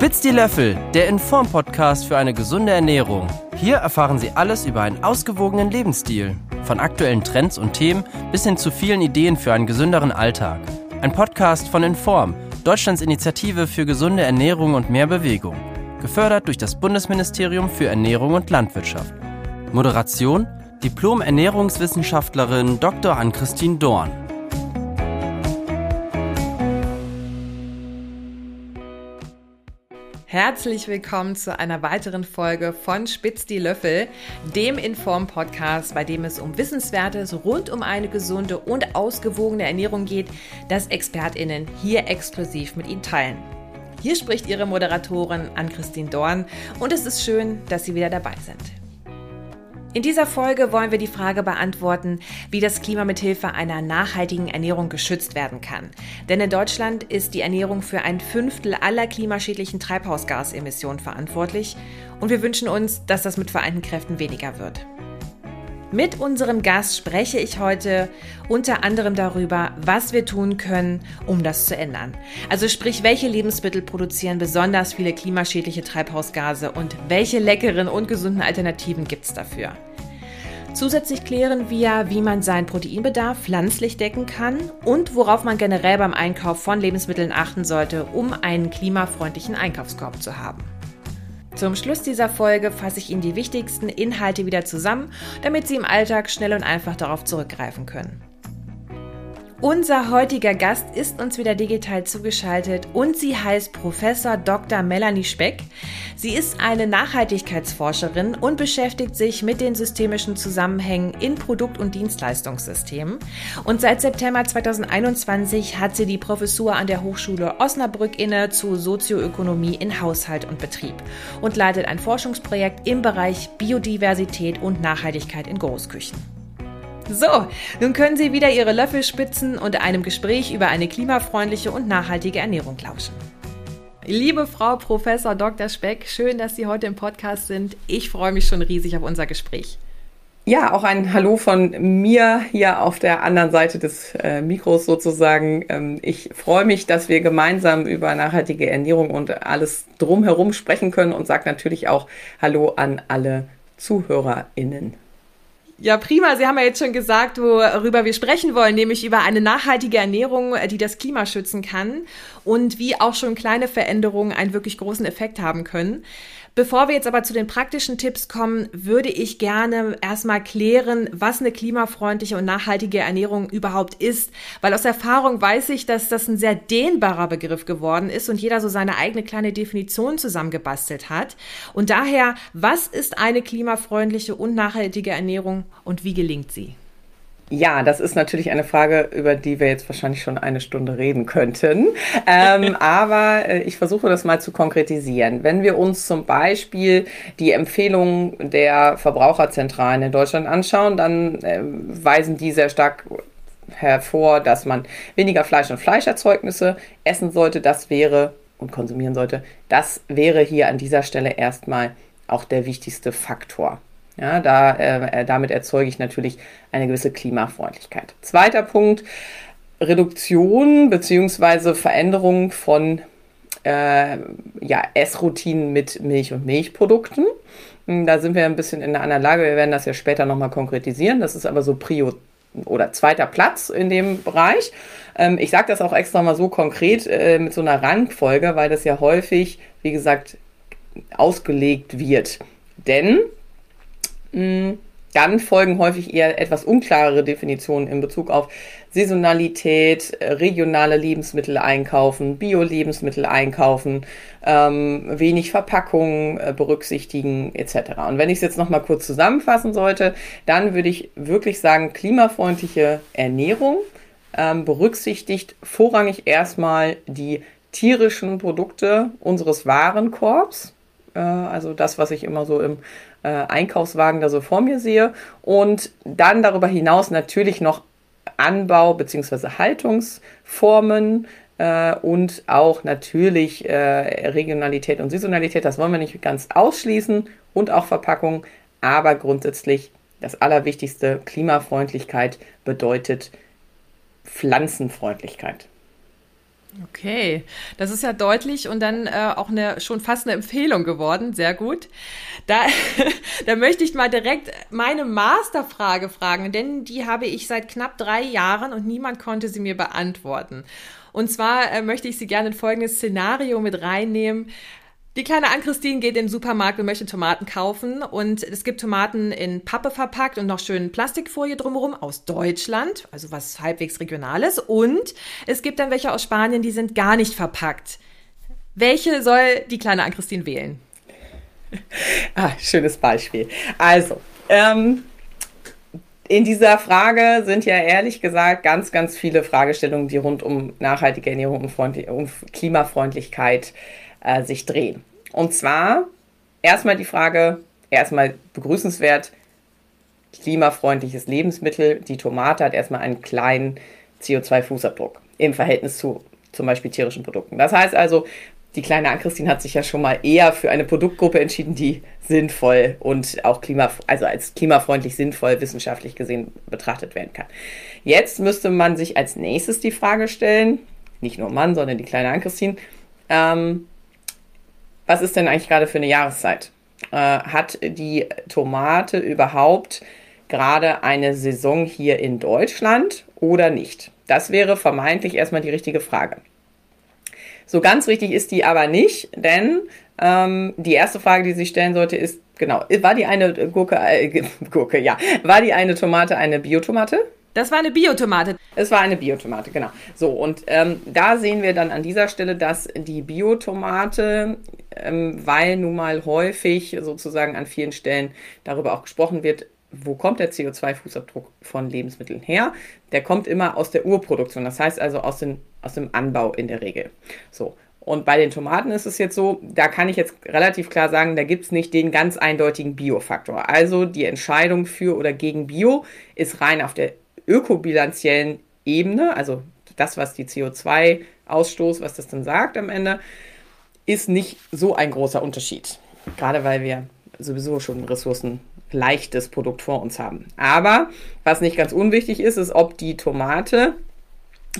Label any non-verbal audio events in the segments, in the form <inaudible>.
Spitz die Löffel, der Inform-Podcast für eine gesunde Ernährung. Hier erfahren Sie alles über einen ausgewogenen Lebensstil. Von aktuellen Trends und Themen bis hin zu vielen Ideen für einen gesünderen Alltag. Ein Podcast von Inform, Deutschlands Initiative für gesunde Ernährung und mehr Bewegung. Gefördert durch das Bundesministerium für Ernährung und Landwirtschaft. Moderation Diplom-Ernährungswissenschaftlerin Dr. Ann-Christine Dorn. Herzlich willkommen zu einer weiteren Folge von Spitz die Löffel, dem Inform-Podcast, bei dem es um Wissenswertes rund um eine gesunde und ausgewogene Ernährung geht, das ExpertInnen hier exklusiv mit Ihnen teilen. Hier spricht Ihre Moderatorin Ann-Christine Dorn und es ist schön, dass Sie wieder dabei sind. In dieser Folge wollen wir die Frage beantworten, wie das Klima mithilfe einer nachhaltigen Ernährung geschützt werden kann. Denn in Deutschland ist die Ernährung für ein Fünftel aller klimaschädlichen Treibhausgasemissionen verantwortlich und wir wünschen uns, dass das mit vereinten Kräften weniger wird. Mit unserem Gast spreche ich heute unter anderem darüber, was wir tun können, um das zu ändern. Also sprich, welche Lebensmittel produzieren besonders viele klimaschädliche Treibhausgase und welche leckeren und gesunden Alternativen gibt es dafür. Zusätzlich klären wir, wie man seinen Proteinbedarf pflanzlich decken kann und worauf man generell beim Einkauf von Lebensmitteln achten sollte, um einen klimafreundlichen Einkaufskorb zu haben. Zum Schluss dieser Folge fasse ich Ihnen die wichtigsten Inhalte wieder zusammen, damit Sie im Alltag schnell und einfach darauf zurückgreifen können. Unser heutiger Gast ist uns wieder digital zugeschaltet und sie heißt Professor Dr. Melanie Speck. Sie ist eine Nachhaltigkeitsforscherin und beschäftigt sich mit den systemischen Zusammenhängen in Produkt- und Dienstleistungssystemen. Und seit September 2021 hat sie die Professur an der Hochschule Osnabrück inne zu Sozioökonomie in Haushalt und Betrieb und leitet ein Forschungsprojekt im Bereich Biodiversität und Nachhaltigkeit in Großküchen. So, nun können Sie wieder Ihre Löffel spitzen und einem Gespräch über eine klimafreundliche und nachhaltige Ernährung lauschen. Liebe Frau Professor Dr. Speck, schön, dass Sie heute im Podcast sind. Ich freue mich schon riesig auf unser Gespräch. Ja, auch ein Hallo von mir hier auf der anderen Seite des äh, Mikros sozusagen. Ähm, ich freue mich, dass wir gemeinsam über nachhaltige Ernährung und alles drumherum sprechen können und sage natürlich auch Hallo an alle ZuhörerInnen. Ja, prima. Sie haben ja jetzt schon gesagt, worüber wir sprechen wollen, nämlich über eine nachhaltige Ernährung, die das Klima schützen kann und wie auch schon kleine Veränderungen einen wirklich großen Effekt haben können. Bevor wir jetzt aber zu den praktischen Tipps kommen, würde ich gerne erstmal klären, was eine klimafreundliche und nachhaltige Ernährung überhaupt ist. Weil aus Erfahrung weiß ich, dass das ein sehr dehnbarer Begriff geworden ist und jeder so seine eigene kleine Definition zusammengebastelt hat. Und daher, was ist eine klimafreundliche und nachhaltige Ernährung und wie gelingt sie? Ja, das ist natürlich eine Frage, über die wir jetzt wahrscheinlich schon eine Stunde reden könnten. Ähm, <laughs> aber äh, ich versuche das mal zu konkretisieren. Wenn wir uns zum Beispiel die Empfehlungen der Verbraucherzentralen in Deutschland anschauen, dann äh, weisen die sehr stark hervor, dass man weniger Fleisch und Fleischerzeugnisse essen sollte. Das wäre und konsumieren sollte. Das wäre hier an dieser Stelle erstmal auch der wichtigste Faktor. Ja, da, äh, damit erzeuge ich natürlich eine gewisse Klimafreundlichkeit. Zweiter Punkt, Reduktion bzw. Veränderung von äh, ja, Essroutinen mit Milch und Milchprodukten. Hm, da sind wir ein bisschen in einer anderen Lage. Wir werden das ja später nochmal konkretisieren. Das ist aber so Prio oder zweiter Platz in dem Bereich. Ähm, ich sage das auch extra mal so konkret äh, mit so einer Rangfolge, weil das ja häufig, wie gesagt, ausgelegt wird. Denn dann folgen häufig eher etwas unklarere Definitionen in Bezug auf Saisonalität, regionale Lebensmittel einkaufen, Bio-Lebensmittel einkaufen, ähm, wenig Verpackungen äh, berücksichtigen etc. Und wenn ich es jetzt nochmal kurz zusammenfassen sollte, dann würde ich wirklich sagen, klimafreundliche Ernährung ähm, berücksichtigt vorrangig erstmal die tierischen Produkte unseres Warenkorbs, äh, also das, was ich immer so im äh, Einkaufswagen da so vor mir sehe. Und dann darüber hinaus natürlich noch Anbau bzw. Haltungsformen äh, und auch natürlich äh, Regionalität und Saisonalität. Das wollen wir nicht ganz ausschließen und auch Verpackung. Aber grundsätzlich das Allerwichtigste, Klimafreundlichkeit bedeutet Pflanzenfreundlichkeit. Okay, das ist ja deutlich und dann äh, auch eine schon fast eine Empfehlung geworden. Sehr gut. Da, <laughs> da möchte ich mal direkt meine Masterfrage fragen, denn die habe ich seit knapp drei Jahren und niemand konnte sie mir beantworten. Und zwar äh, möchte ich Sie gerne in folgendes Szenario mit reinnehmen. Die kleine Ann-Christine geht in den Supermarkt und möchte Tomaten kaufen. Und es gibt Tomaten in Pappe verpackt und noch schön Plastikfolie drumherum aus Deutschland, also was halbwegs Regionales. Und es gibt dann welche aus Spanien, die sind gar nicht verpackt. Welche soll die kleine Ann-Christine wählen? <laughs> Ah, schönes Beispiel. Also, ähm, in dieser Frage sind ja ehrlich gesagt ganz, ganz viele Fragestellungen, die rund um nachhaltige Ernährung und um Klimafreundlichkeit äh, sich drehen. Und zwar erstmal die Frage, erstmal begrüßenswert, klimafreundliches Lebensmittel. Die Tomate hat erstmal einen kleinen CO2-Fußabdruck im Verhältnis zu zum Beispiel tierischen Produkten. Das heißt also, die kleine Ann-Christine hat sich ja schon mal eher für eine Produktgruppe entschieden, die sinnvoll und auch klima, also als klimafreundlich sinnvoll wissenschaftlich gesehen betrachtet werden kann. Jetzt müsste man sich als nächstes die Frage stellen, nicht nur Mann, sondern die kleine Ann-Christine, ähm, was ist denn eigentlich gerade für eine Jahreszeit? Äh, hat die Tomate überhaupt gerade eine Saison hier in Deutschland oder nicht? Das wäre vermeintlich erstmal die richtige Frage. So ganz richtig ist die aber nicht, denn ähm, die erste Frage, die sich stellen sollte, ist, genau, war die eine Gurke, äh, <laughs> Gurke, ja, war die eine Tomate eine Biotomate? Das war eine Biotomate. Es war eine Biotomate, genau. So, und ähm, da sehen wir dann an dieser Stelle, dass die Biotomate, ähm, weil nun mal häufig sozusagen an vielen Stellen darüber auch gesprochen wird, wo kommt der CO2-Fußabdruck von Lebensmitteln her? Der kommt immer aus der Urproduktion, das heißt also aus, den, aus dem Anbau in der Regel. So. Und bei den Tomaten ist es jetzt so, da kann ich jetzt relativ klar sagen, da gibt es nicht den ganz eindeutigen Biofaktor. Also die Entscheidung für oder gegen Bio ist rein auf der ökobilanziellen Ebene, also das, was die CO2-Ausstoß, was das dann sagt am Ende, ist nicht so ein großer Unterschied. Gerade weil wir sowieso schon ein ressourcenleichtes Produkt vor uns haben. Aber was nicht ganz unwichtig ist, ist, ob die Tomate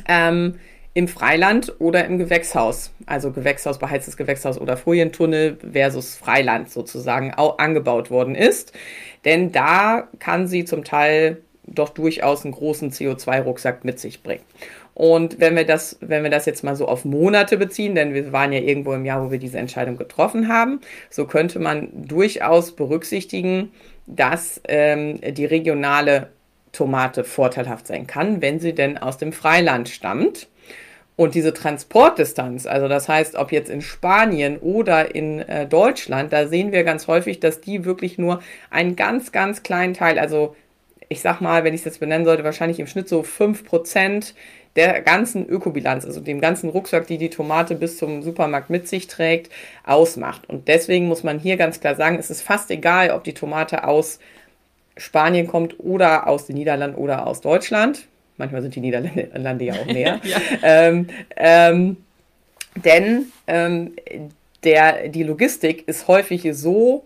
ähm, im Freiland oder im Gewächshaus, also Gewächshaus, beheiztes Gewächshaus oder Folientunnel versus Freiland sozusagen auch angebaut worden ist. Denn da kann sie zum Teil doch durchaus einen großen CO2-Rucksack mit sich bringen. Und wenn wir das, wenn wir das jetzt mal so auf Monate beziehen, denn wir waren ja irgendwo im Jahr, wo wir diese Entscheidung getroffen haben, so könnte man durchaus berücksichtigen, dass ähm, die regionale Tomate vorteilhaft sein kann, wenn sie denn aus dem Freiland stammt. Und diese Transportdistanz, also das heißt, ob jetzt in Spanien oder in äh, Deutschland, da sehen wir ganz häufig, dass die wirklich nur einen ganz, ganz kleinen Teil, also ich sag mal, wenn ich es jetzt benennen sollte, wahrscheinlich im Schnitt so 5% der ganzen Ökobilanz, also dem ganzen Rucksack, die die Tomate bis zum Supermarkt mit sich trägt, ausmacht. Und deswegen muss man hier ganz klar sagen, es ist fast egal, ob die Tomate aus Spanien kommt oder aus den Niederlanden oder aus Deutschland. Manchmal sind die Niederlande ja auch <laughs> näher. ja. Ähm, ähm, denn ähm, der, die Logistik ist häufig so,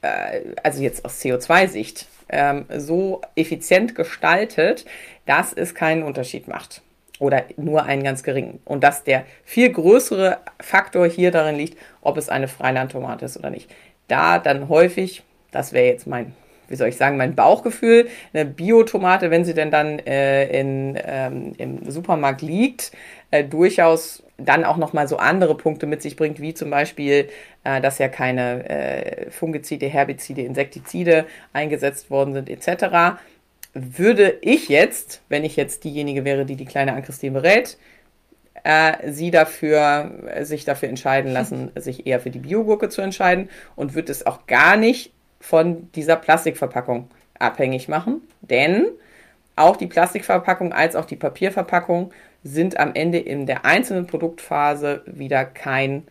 äh, also jetzt aus CO2-Sicht, ähm, so effizient gestaltet, dass es keinen Unterschied macht. Oder nur einen ganz geringen. Und dass der viel größere Faktor hier darin liegt, ob es eine Freilandtomate ist oder nicht. Da dann häufig, das wäre jetzt mein wie soll ich sagen, mein Bauchgefühl, eine Biotomate, wenn sie denn dann äh, in, ähm, im Supermarkt liegt, äh, durchaus dann auch nochmal so andere Punkte mit sich bringt, wie zum Beispiel, äh, dass ja keine äh, Fungizide, Herbizide, Insektizide eingesetzt worden sind, etc., würde ich jetzt, wenn ich jetzt diejenige wäre, die die kleine Ann-Christine berät, äh, sie dafür, sich dafür entscheiden lassen, <laughs> sich eher für die Biogurke zu entscheiden und würde es auch gar nicht von dieser Plastikverpackung abhängig machen, denn auch die Plastikverpackung als auch die Papierverpackung sind am Ende in der einzelnen Produktphase wieder kein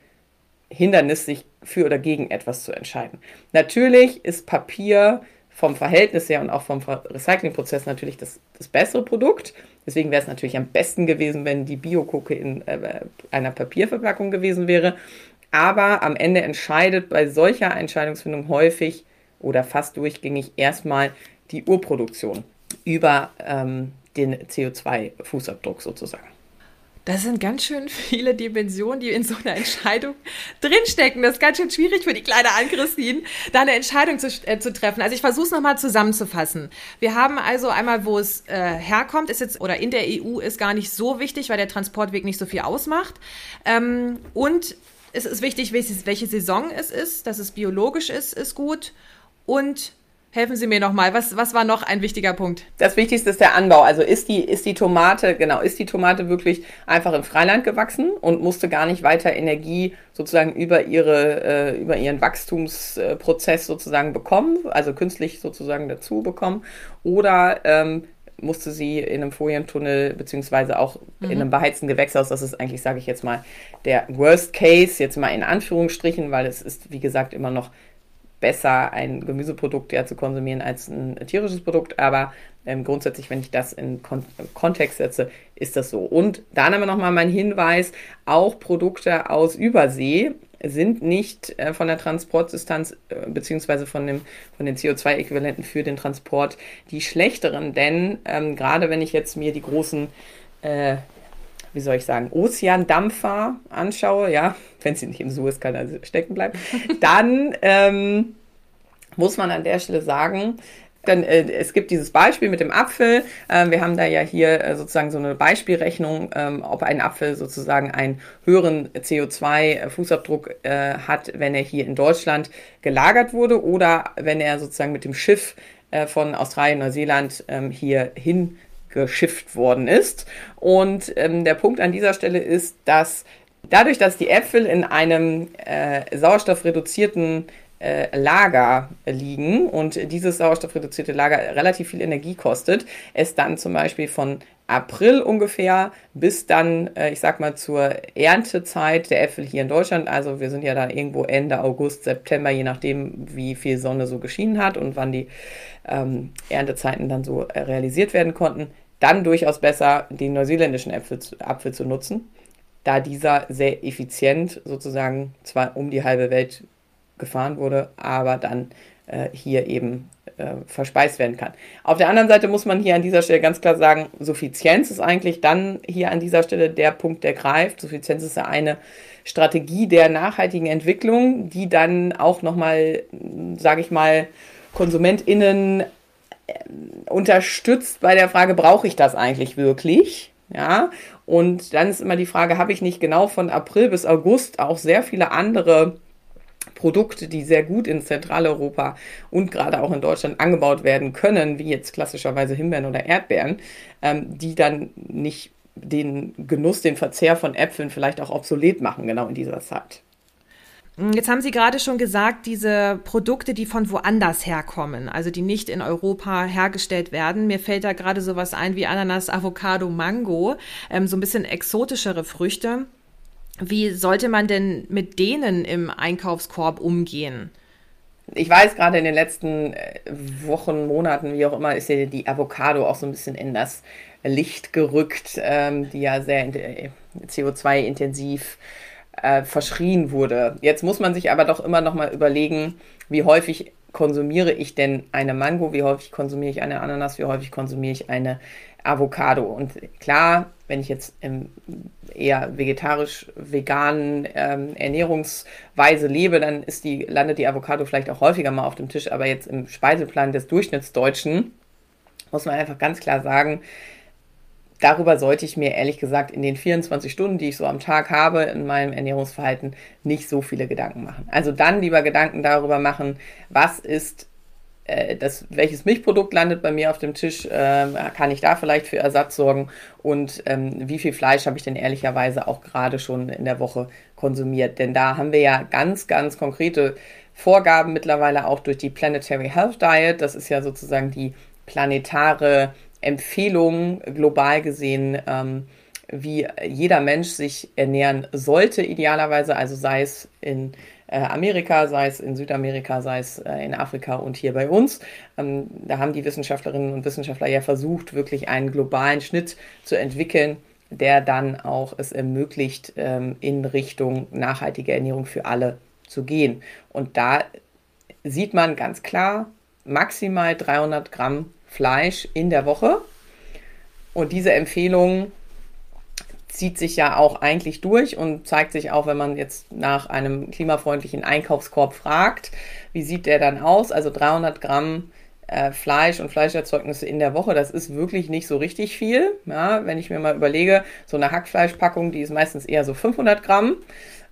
Hindernis, sich für oder gegen etwas zu entscheiden. Natürlich ist Papier vom Verhältnis her und auch vom Recyclingprozess natürlich das, das bessere Produkt. Deswegen wäre es natürlich am besten gewesen, wenn die Biokoke in äh, einer Papierverpackung gewesen wäre. Aber am Ende entscheidet bei solcher Entscheidungsfindung häufig oder fast durchgängig erstmal die Urproduktion über ähm, den CO2-Fußabdruck sozusagen. Das sind ganz schön viele Dimensionen, die in so einer Entscheidung <laughs> drinstecken. Das ist ganz schön schwierig für die kleine Ann-Christine, da eine Entscheidung zu, äh, zu treffen. Also ich versuche es nochmal zusammenzufassen. Wir haben also einmal, wo es äh, herkommt, ist jetzt, oder in der EU ist gar nicht so wichtig, weil der Transportweg nicht so viel ausmacht. Ähm, und es ist wichtig, welche Saison es ist, dass es biologisch ist, ist gut. Und Helfen Sie mir nochmal, was, was war noch ein wichtiger Punkt? Das Wichtigste ist der Anbau. Also ist die, ist die Tomate, genau, ist die Tomate wirklich einfach im Freiland gewachsen und musste gar nicht weiter Energie sozusagen über, ihre, äh, über ihren Wachstumsprozess sozusagen bekommen, also künstlich sozusagen dazu bekommen? Oder ähm, musste sie in einem Folientunnel beziehungsweise auch mhm. in einem beheizten Gewächshaus, das ist eigentlich, sage ich jetzt mal, der Worst Case, jetzt mal in Anführungsstrichen, weil es ist, wie gesagt, immer noch besser, ein Gemüseprodukt ja zu konsumieren als ein tierisches Produkt, aber ähm, grundsätzlich, wenn ich das in Kon Kontext setze, ist das so. Und dann haben wir nochmal mein Hinweis, auch Produkte aus Übersee sind nicht äh, von der Transportdistanz äh, beziehungsweise von, von den CO2-Äquivalenten für den Transport die schlechteren, denn ähm, gerade wenn ich jetzt mir die großen äh, wie soll ich sagen, Ozeandampfer anschaue, ja, <laughs> wenn sie nicht im Suezkanal stecken bleibt, <laughs> dann ähm, muss man an der Stelle sagen, dann, äh, es gibt dieses Beispiel mit dem Apfel. Äh, wir haben da ja hier äh, sozusagen so eine Beispielrechnung, ähm, ob ein Apfel sozusagen einen höheren CO2-Fußabdruck äh, hat, wenn er hier in Deutschland gelagert wurde oder wenn er sozusagen mit dem Schiff äh, von Australien, Neuseeland ähm, hier hin geschifft worden ist. Und ähm, der Punkt an dieser Stelle ist, dass dadurch, dass die Äpfel in einem äh, sauerstoffreduzierten äh, Lager liegen und dieses sauerstoffreduzierte Lager relativ viel Energie kostet, es dann zum Beispiel von April ungefähr bis dann, äh, ich sag mal, zur Erntezeit der Äpfel hier in Deutschland. Also wir sind ja da irgendwo Ende August, September, je nachdem, wie viel Sonne so geschienen hat und wann die ähm, Erntezeiten dann so äh, realisiert werden konnten dann durchaus besser, den neuseeländischen Apfel, Apfel zu nutzen, da dieser sehr effizient sozusagen zwar um die halbe Welt gefahren wurde, aber dann äh, hier eben äh, verspeist werden kann. Auf der anderen Seite muss man hier an dieser Stelle ganz klar sagen, Suffizienz ist eigentlich dann hier an dieser Stelle der Punkt, der greift. Suffizienz ist ja eine Strategie der nachhaltigen Entwicklung, die dann auch nochmal, sage ich mal, KonsumentInnen unterstützt bei der Frage, brauche ich das eigentlich wirklich? Ja, und dann ist immer die Frage, habe ich nicht genau von April bis August auch sehr viele andere Produkte, die sehr gut in Zentraleuropa und gerade auch in Deutschland angebaut werden können, wie jetzt klassischerweise Himbeeren oder Erdbeeren, ähm, die dann nicht den Genuss, den Verzehr von Äpfeln vielleicht auch obsolet machen, genau in dieser Zeit. Mm, jetzt haben Sie gerade schon gesagt, diese Produkte, die von woanders herkommen, also die nicht in Europa hergestellt werden. Mir fällt da gerade sowas ein wie Ananas, Avocado, Mango, ähm, so ein bisschen exotischere Früchte. Wie sollte man denn mit denen im Einkaufskorb umgehen? Ich weiß, gerade in den letzten äh, Wochen, Monaten, wie auch immer, ist ja die Avocado auch so ein bisschen in das Licht gerückt, ähm, die ja sehr äh, CO2-intensiv äh, verschrien wurde. Jetzt muss man sich aber doch immer noch mal überlegen, wie häufig konsumiere ich denn eine Mango, wie häufig konsumiere ich eine Ananas, wie häufig konsumiere ich eine Avocado. Und klar, wenn ich jetzt eher vegetarisch-veganen ähm, Ernährungsweise lebe, dann ist die, landet die Avocado vielleicht auch häufiger mal auf dem Tisch. Aber jetzt im Speiseplan des Durchschnittsdeutschen muss man einfach ganz klar sagen, darüber sollte ich mir ehrlich gesagt in den 24 Stunden, die ich so am Tag habe, in meinem Ernährungsverhalten nicht so viele Gedanken machen. Also dann lieber Gedanken darüber machen, was ist äh, das, welches Milchprodukt landet bei mir auf dem Tisch, äh, kann ich da vielleicht für Ersatz sorgen und ähm, wie viel Fleisch habe ich denn ehrlicherweise auch gerade schon in der Woche konsumiert. Denn da haben wir ja ganz, ganz konkrete Vorgaben mittlerweile auch durch die Planetary Health Diet. Das ist ja sozusagen die planetare Empfehlungen global gesehen, ähm, wie jeder Mensch sich ernähren sollte, idealerweise, also sei es in äh, Amerika, sei es in Südamerika, sei es äh, in Afrika und hier bei uns. Ähm, da haben die Wissenschaftlerinnen und Wissenschaftler ja versucht, wirklich einen globalen Schnitt zu entwickeln, der dann auch es ermöglicht, ähm, in Richtung nachhaltige Ernährung für alle zu gehen. Und da sieht man ganz klar, maximal 300 Gramm Fleisch in der Woche. Und diese Empfehlung zieht sich ja auch eigentlich durch und zeigt sich auch, wenn man jetzt nach einem klimafreundlichen Einkaufskorb fragt, wie sieht der dann aus? Also 300 Gramm äh, Fleisch und Fleischerzeugnisse in der Woche, das ist wirklich nicht so richtig viel. Ja, wenn ich mir mal überlege, so eine Hackfleischpackung, die ist meistens eher so 500 Gramm.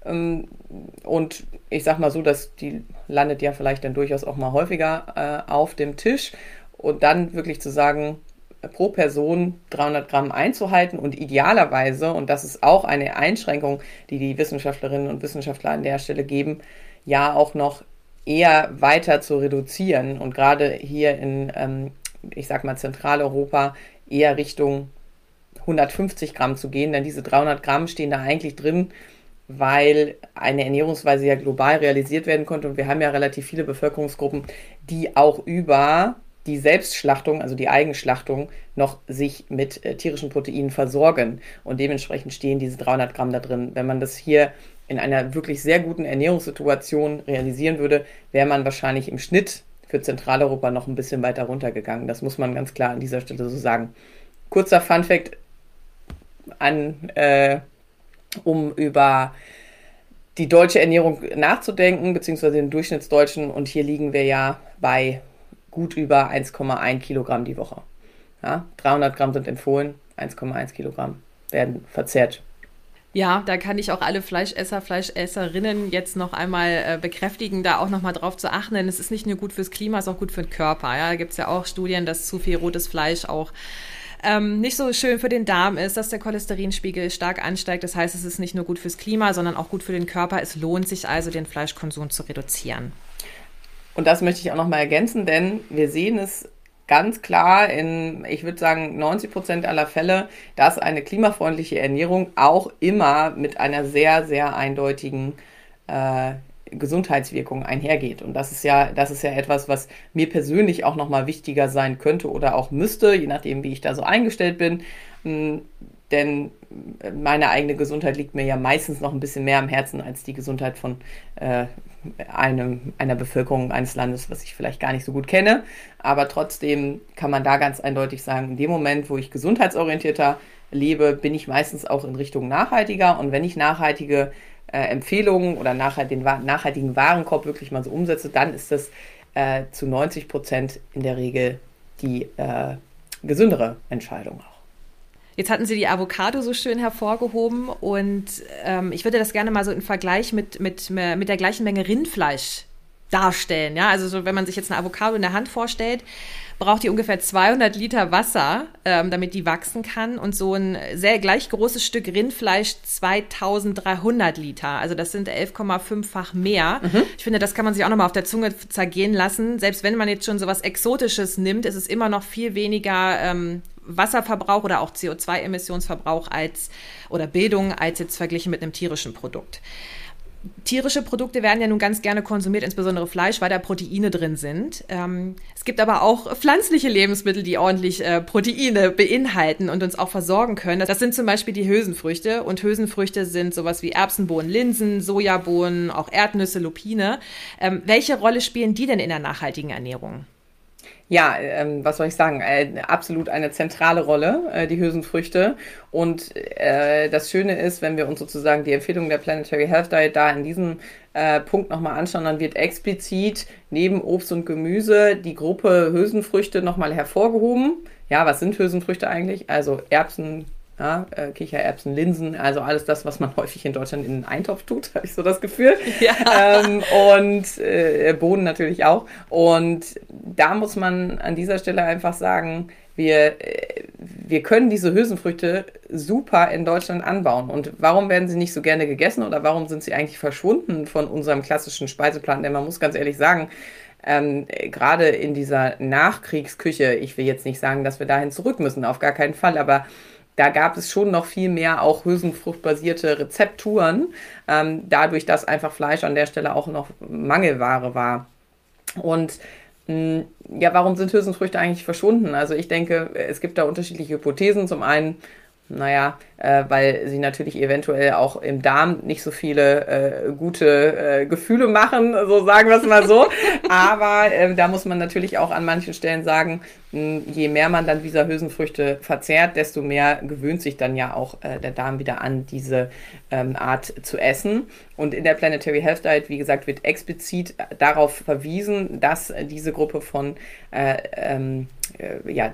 Ähm, und ich sag mal so, dass die landet ja vielleicht dann durchaus auch mal häufiger äh, auf dem Tisch. Und dann wirklich zu sagen, pro Person 300 Gramm einzuhalten und idealerweise, und das ist auch eine Einschränkung, die die Wissenschaftlerinnen und Wissenschaftler an der Stelle geben, ja auch noch eher weiter zu reduzieren und gerade hier in, ähm, ich sag mal, Zentraleuropa eher Richtung 150 Gramm zu gehen, denn diese 300 Gramm stehen da eigentlich drin, weil eine Ernährungsweise ja global realisiert werden konnte. Und wir haben ja relativ viele Bevölkerungsgruppen, die auch über die Selbstschlachtung, also die Eigenschlachtung, noch sich mit äh, tierischen Proteinen versorgen. Und dementsprechend stehen diese 300 Gramm da drin. Wenn man das hier in einer wirklich sehr guten Ernährungssituation realisieren würde, wäre man wahrscheinlich im Schnitt für Zentraleuropa noch ein bisschen weiter runtergegangen. Das muss man ganz klar an dieser Stelle so sagen. Kurzer Funfact an, äh, um über die deutsche Ernährung nachzudenken, beziehungsweise den Durchschnittsdeutschen. Und hier liegen wir ja bei gut über 1,1 Kilogramm die Woche. Ja, 300 Gramm sind empfohlen, 1,1 Kilogramm werden verzehrt ja, da kann ich auch alle Fleischesser, Fleischesserinnen jetzt noch einmal äh, bekräftigen, da auch noch mal drauf zu achten, denn es ist nicht nur gut fürs Klima, es ist auch gut für den Körper. Ja, da gibt es ja auch Studien, dass zu viel rotes Fleisch auch ähm, nicht so schön für den Darm ist, dass der Cholesterinspiegel stark ansteigt. Das heißt, es ist nicht nur gut fürs Klima, sondern auch gut für den Körper. Es lohnt sich also, den Fleischkonsum zu reduzieren. Und das möchte ich auch noch mal ergänzen, denn wir sehen es ganz klar in, ich würde sagen, 90 Prozent aller Fälle, dass eine klimafreundliche Ernährung auch immer mit einer sehr, sehr eindeutigen äh, Gesundheitswirkung einhergeht. Und das ist ja, das ist ja etwas, was mir persönlich auch nochmal wichtiger sein könnte oder auch müsste, je nachdem, wie ich da so eingestellt bin. Denn meine eigene Gesundheit liegt mir ja meistens noch ein bisschen mehr am Herzen als die Gesundheit von äh, einem, einer Bevölkerung eines Landes, was ich vielleicht gar nicht so gut kenne. Aber trotzdem kann man da ganz eindeutig sagen, in dem Moment, wo ich gesundheitsorientierter lebe, bin ich meistens auch in Richtung nachhaltiger. Und wenn ich nachhaltige äh, Empfehlungen oder nachhalt, den nachhaltigen Warenkorb wirklich mal so umsetze, dann ist das äh, zu 90 Prozent in der Regel die äh, gesündere Entscheidung auch. Jetzt hatten Sie die Avocado so schön hervorgehoben und ähm, ich würde das gerne mal so im Vergleich mit, mit, mit der gleichen Menge Rindfleisch darstellen. Ja, also so, wenn man sich jetzt eine Avocado in der Hand vorstellt, braucht die ungefähr 200 Liter Wasser, ähm, damit die wachsen kann und so ein sehr gleich großes Stück Rindfleisch 2300 Liter. Also das sind 11,5-fach mehr. Mhm. Ich finde, das kann man sich auch nochmal auf der Zunge zergehen lassen. Selbst wenn man jetzt schon so was Exotisches nimmt, ist es immer noch viel weniger ähm, Wasserverbrauch oder auch CO2-Emissionsverbrauch als oder Bildung als jetzt verglichen mit einem tierischen Produkt. Tierische Produkte werden ja nun ganz gerne konsumiert, insbesondere Fleisch, weil da Proteine drin sind. Ähm, es gibt aber auch pflanzliche Lebensmittel, die ordentlich äh, Proteine beinhalten und uns auch versorgen können. Das sind zum Beispiel die Hülsenfrüchte. Und Hülsenfrüchte sind sowas wie Erbsenbohnen, Linsen, Sojabohnen, auch Erdnüsse, Lupine. Ähm, welche Rolle spielen die denn in der nachhaltigen Ernährung? Ja, ähm, was soll ich sagen? Äh, absolut eine zentrale Rolle, äh, die Hülsenfrüchte. Und äh, das Schöne ist, wenn wir uns sozusagen die Empfehlung der Planetary Health Diet da in diesem äh, Punkt nochmal anschauen, dann wird explizit neben Obst und Gemüse die Gruppe Hülsenfrüchte nochmal hervorgehoben. Ja, was sind Hülsenfrüchte eigentlich? Also Erbsen, ja, äh, Kichererbsen, Linsen, also alles das, was man <laughs> häufig in Deutschland in den Eintopf tut, <laughs> habe ich so das Gefühl. Ja. Ähm, und äh, Bohnen natürlich auch. Und da muss man an dieser Stelle einfach sagen, wir, äh, wir können diese Hülsenfrüchte super in Deutschland anbauen. Und warum werden sie nicht so gerne gegessen oder warum sind sie eigentlich verschwunden von unserem klassischen Speiseplan? Denn man muss ganz ehrlich sagen, ähm, gerade in dieser Nachkriegsküche, ich will jetzt nicht sagen, dass wir dahin zurück müssen, auf gar keinen Fall, aber da gab es schon noch viel mehr auch hülsenfruchtbasierte Rezepturen, ähm, dadurch, dass einfach Fleisch an der Stelle auch noch Mangelware war. Und mh, ja, warum sind Hülsenfrüchte eigentlich verschwunden? Also ich denke, es gibt da unterschiedliche Hypothesen. Zum einen naja, äh, weil sie natürlich eventuell auch im Darm nicht so viele äh, gute äh, Gefühle machen, so sagen wir es mal so. <laughs> Aber äh, da muss man natürlich auch an manchen Stellen sagen, mh, je mehr man dann dieser Hülsenfrüchte verzehrt, desto mehr gewöhnt sich dann ja auch äh, der Darm wieder an diese ähm, Art zu essen. Und in der Planetary Health Diet, wie gesagt, wird explizit darauf verwiesen, dass diese Gruppe von äh, ähm, äh, ja,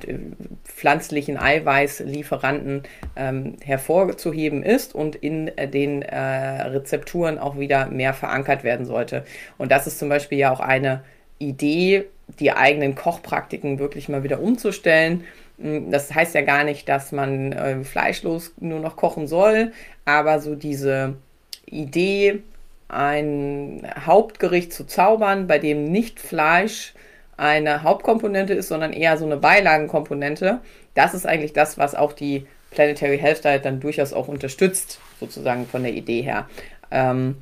pflanzlichen Eiweißlieferanten ähm, hervorzuheben ist und in äh, den äh, Rezepturen auch wieder mehr verankert werden sollte. Und das ist zum Beispiel ja auch eine Idee, die eigenen Kochpraktiken wirklich mal wieder umzustellen. Hm, das heißt ja gar nicht, dass man äh, fleischlos nur noch kochen soll, aber so diese Idee, ein Hauptgericht zu zaubern, bei dem nicht Fleisch eine Hauptkomponente ist, sondern eher so eine Beilagenkomponente. Das ist eigentlich das, was auch die Planetary Health Diet dann durchaus auch unterstützt, sozusagen von der Idee her. Ähm,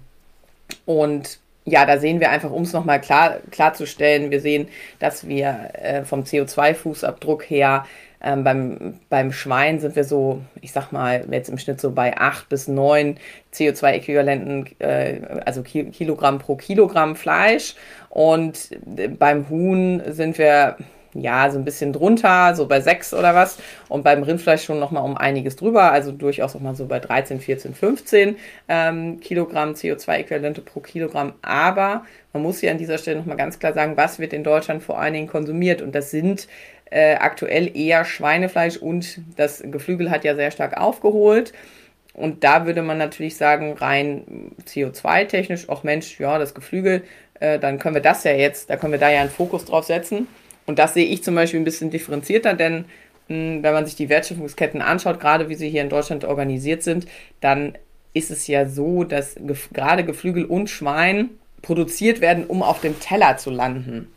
und ja, da sehen wir einfach, um es nochmal klar, klarzustellen, wir sehen, dass wir äh, vom CO2-Fußabdruck her ähm, beim, beim Schwein sind wir so, ich sag mal, jetzt im Schnitt so bei 8 bis 9 CO2-Äquivalenten, äh, also Kilogramm pro Kilogramm Fleisch. Und beim Huhn sind wir ja, so ein bisschen drunter, so bei 6 oder was. Und beim Rindfleisch schon nochmal um einiges drüber, also durchaus auch mal so bei 13, 14, 15 ähm, Kilogramm CO2-Äquivalente pro Kilogramm. Aber man muss hier an dieser Stelle nochmal ganz klar sagen, was wird in Deutschland vor allen Dingen konsumiert. Und das sind äh, aktuell eher Schweinefleisch und das Geflügel hat ja sehr stark aufgeholt. Und da würde man natürlich sagen, rein CO2-technisch, auch Mensch, ja, das Geflügel, äh, dann können wir das ja jetzt, da können wir da ja einen Fokus drauf setzen. Und das sehe ich zum Beispiel ein bisschen differenzierter, denn mh, hm, wenn man sich die Wertschöpfungsketten anschaut, gerade wie sie hier in Deutschland organisiert sind, dann ist es ja so, dass gef gerade Geflügel und Schwein produziert werden, um auf dem Teller zu landen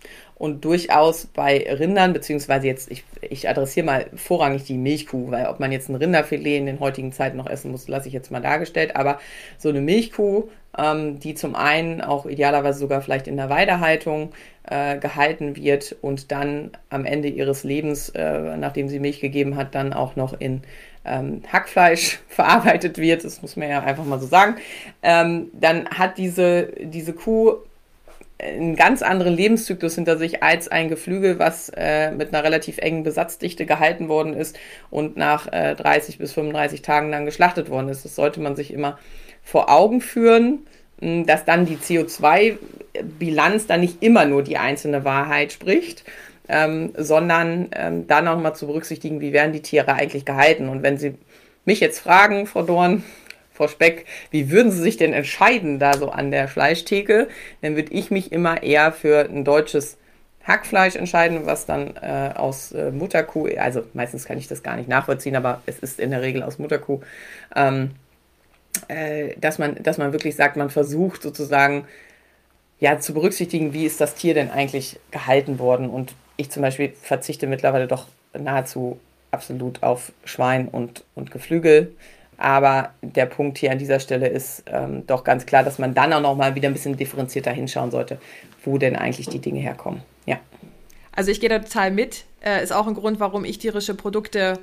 und durchaus bei Rindern, beziehungsweise jetzt, ich, ich adressiere mal vorrangig die Milchkuh, weil ob man jetzt ein Rinderfilet in den heutigen Zeiten noch essen muss, lasse ich jetzt mal dargestellt, aber so eine Milchkuh, ähm, die zum einen auch idealerweise sogar vielleicht in der Weidehaltung äh, gehalten wird und dann am Ende ihres Lebens, äh, nachdem sie Milch gegeben hat, dann auch noch in ähm, Hackfleisch <laughs> verarbeitet wird, das muss man ja einfach mal so sagen, ähm, dann hat diese, diese Kuh einen ganz anderen Lebenszyklus hinter sich als ein Geflügel, was äh, mit einer relativ engen Besatzdichte gehalten worden ist und nach äh, 30 bis 35 Tagen dann geschlachtet worden ist. Das sollte man sich immer vor Augen führen, hm, dass dann die CO2-Bilanz dann nicht immer nur die einzelne Wahrheit spricht, ähm, sondern ähm, dann auch mal zu berücksichtigen, wie werden die Tiere eigentlich gehalten. Und wenn Sie mich jetzt fragen, Frau Dorn, <laughs> Frau Speck, wie würden Sie sich denn entscheiden da so an der Fleischtheke? Dann würde ich mich immer eher für ein deutsches Hackfleisch entscheiden, was dann äh, aus äh, Mutterkuh, also meistens kann ich das gar nicht nachvollziehen, aber es ist in der Regel aus Mutterkuh, ähm, äh, dass, man, dass man wirklich sagt, man versucht sozusagen ja zu berücksichtigen, wie ist das Tier denn eigentlich gehalten worden. Und ich zum Beispiel verzichte mittlerweile doch nahezu absolut auf Schwein und, und Geflügel. Aber der Punkt hier an dieser Stelle ist ähm, doch ganz klar, dass man dann auch noch mal wieder ein bisschen differenzierter hinschauen sollte, wo denn eigentlich die Dinge herkommen. Ja. Also ich gehe da total mit. Äh, ist auch ein Grund, warum ich tierische Produkte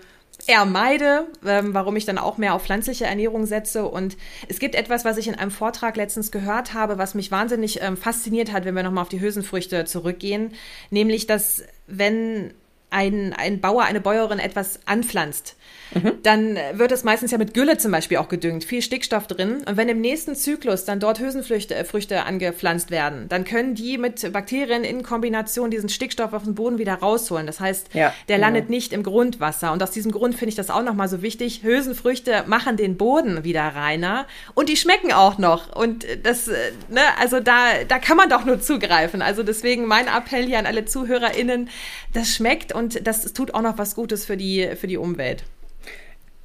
eher meide, ähm, warum ich dann auch mehr auf pflanzliche Ernährung setze. Und es gibt etwas, was ich in einem Vortrag letztens gehört habe, was mich wahnsinnig ähm, fasziniert hat, wenn wir nochmal auf die Hülsenfrüchte zurückgehen, nämlich, dass wenn ein, ein Bauer, eine Bäuerin etwas anpflanzt, mhm. dann wird es meistens ja mit Gülle zum Beispiel auch gedüngt, viel Stickstoff drin. Und wenn im nächsten Zyklus dann dort Hülsenfrüchte äh, Früchte angepflanzt werden, dann können die mit Bakterien in Kombination diesen Stickstoff auf den Boden wieder rausholen. Das heißt, ja, der genau. landet nicht im Grundwasser. Und aus diesem Grund finde ich das auch nochmal so wichtig. Hülsenfrüchte machen den Boden wieder reiner und die schmecken auch noch. Und das, äh, ne, also da, da kann man doch nur zugreifen. Also deswegen mein Appell hier an alle ZuhörerInnen, das schmeckt und das tut auch noch was Gutes für die, für die Umwelt.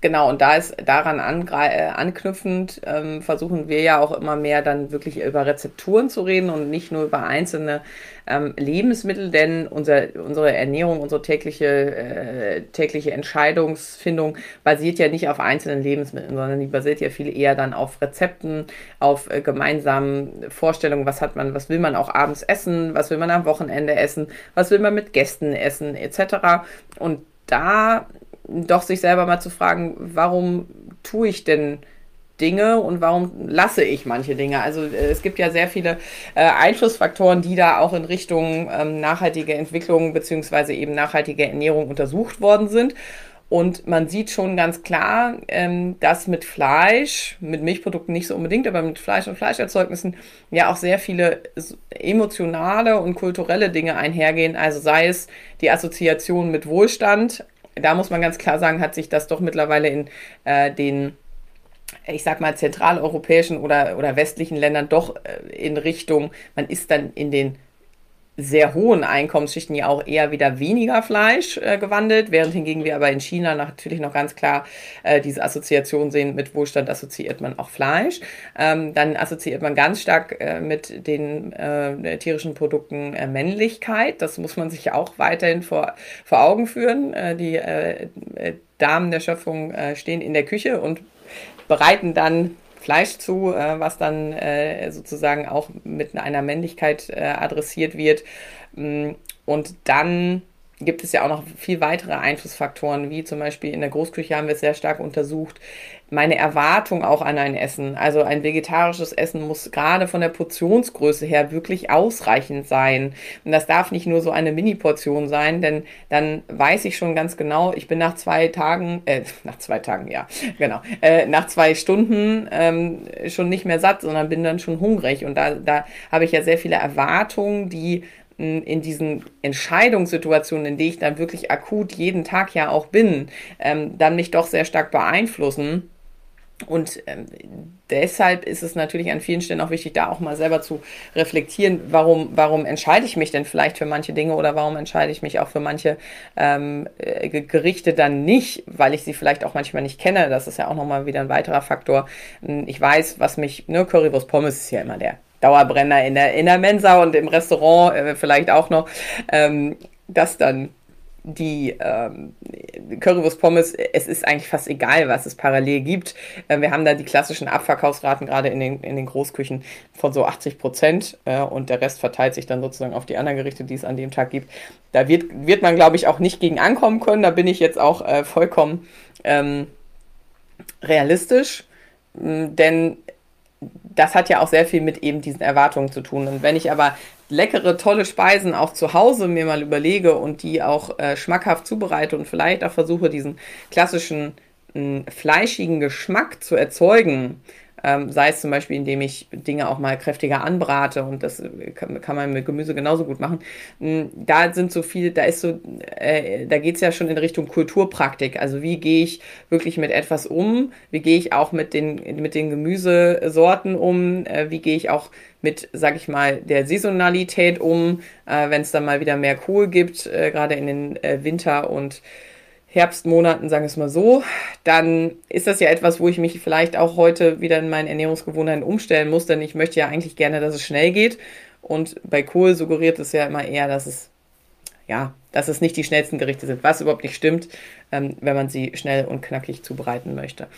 Genau, und da ist daran äh, anknüpfend, ähm, versuchen wir ja auch immer mehr dann wirklich über Rezepturen zu reden und nicht nur über einzelne ähm, Lebensmittel, denn unser, unsere Ernährung, unsere tägliche, äh, tägliche Entscheidungsfindung basiert ja nicht auf einzelnen Lebensmitteln, sondern die basiert ja viel eher dann auf Rezepten, auf äh, gemeinsamen Vorstellungen, was hat man, was will man auch abends essen, was will man am Wochenende essen, was will man mit Gästen essen, etc. Und da doch sich selber mal zu fragen, warum tue ich denn Dinge und warum lasse ich manche Dinge? Also äh, es gibt ja sehr viele äh, Einflussfaktoren, die da auch in Richtung ähm, nachhaltige Entwicklung beziehungsweise eben nachhaltige Ernährung untersucht worden sind. Und man sieht schon ganz klar, ähm, dass mit Fleisch, mit Milchprodukten nicht so unbedingt, aber mit Fleisch und Fleischerzeugnissen ja auch sehr viele emotionale und kulturelle Dinge einhergehen. Also sei es die Assoziation mit Wohlstand. Da muss man ganz klar sagen, hat sich das doch mittlerweile in äh, den ich sag mal, zentraleuropäischen oder, oder westlichen Ländern doch äh, in Richtung, man ist dann in den sehr hohen Einkommensschichten ja auch eher wieder weniger Fleisch äh, gewandelt, während hingegen wir aber in China natürlich noch ganz klar äh, diese Assoziation sehen, mit Wohlstand assoziiert man auch Fleisch. Ähm, dann assoziiert man ganz stark äh, mit den äh, tierischen Produkten äh, Männlichkeit. Das muss man sich auch weiterhin vor, vor Augen führen. Äh, die Damen der Schöpfung stehen in der Küche und bereiten dann Fleisch zu, äh, was dann äh, sozusagen auch mit einer Männlichkeit äh, adressiert wird. Mm, und dann gibt es ja auch noch viel weitere Einflussfaktoren, wie zum Beispiel in der Großküche haben wir es sehr stark untersucht, meine Erwartung auch an ein Essen. Also ein vegetarisches Essen muss gerade von der Portionsgröße her wirklich ausreichend sein. Und das darf nicht nur so eine Mini-Portion sein, denn dann weiß ich schon ganz genau, ich bin nach zwei Tagen, äh, <laughs> nach zwei Tagen, ja, genau, äh, nach zwei Stunden ähm, schon nicht mehr satt, sondern bin dann schon hungrig. Und da, da habe ich ja sehr viele Erwartungen, die in diesen Entscheidungssituationen, in denen ich dann wirklich akut jeden Tag ja auch bin, ähm, dann mich doch sehr stark beeinflussen. Und ähm, deshalb ist es natürlich an vielen Stellen auch wichtig, da auch mal selber zu reflektieren, warum, warum entscheide ich mich denn vielleicht für manche Dinge oder warum entscheide ich mich auch für manche ähm, äh, Gerichte dann nicht, weil ich sie vielleicht auch manchmal nicht kenne. Das ist ja auch nochmal wieder ein weiterer Faktor. Hm, ich weiß, was mich, ne, Currywurst Pommes ist ja immer der Dauerbrenner in der, in der Mensa und im Restaurant äh, vielleicht auch noch, ähm, dass dann die ähm, Currywurst Pommes, es ist eigentlich fast egal, was es parallel gibt. Äh, wir haben da die klassischen Abverkaufsraten gerade in den, in den Großküchen von so 80 Prozent äh, und der Rest verteilt sich dann sozusagen auf die anderen Gerichte, die es an dem Tag gibt. Da wird, wird man, glaube ich, auch nicht gegen ankommen können. Da bin ich jetzt auch äh, vollkommen ähm, realistisch, denn das hat ja auch sehr viel mit eben diesen Erwartungen zu tun. Und wenn ich aber leckere, tolle Speisen auch zu Hause mir mal überlege und die auch äh, schmackhaft zubereite und vielleicht auch versuche, diesen klassischen mh, fleischigen Geschmack zu erzeugen, ähm, sei es zum Beispiel, indem ich Dinge auch mal kräftiger anbrate und das kann, kann man mit Gemüse genauso gut machen. Ähm, da sind so viele, da ist so, äh, da geht es ja schon in Richtung Kulturpraktik. Also wie gehe ich wirklich mit etwas um? Wie gehe ich auch mit den, mit den Gemüsesorten um? Äh, wie gehe ich auch mit, sag ich mal, der Saisonalität um, äh, wenn es dann mal wieder mehr Kohl gibt, äh, gerade in den äh, Winter- und Herbstmonaten, sagen wir es mal so, dann ist das ja etwas, wo ich mich vielleicht auch heute wieder in meinen Ernährungsgewohnheiten umstellen muss, denn ich möchte ja eigentlich gerne, dass es schnell geht. Und bei Kohl suggeriert es ja immer eher, dass es, ja, dass es nicht die schnellsten Gerichte sind, was überhaupt nicht stimmt, ähm, wenn man sie schnell und knackig zubereiten möchte.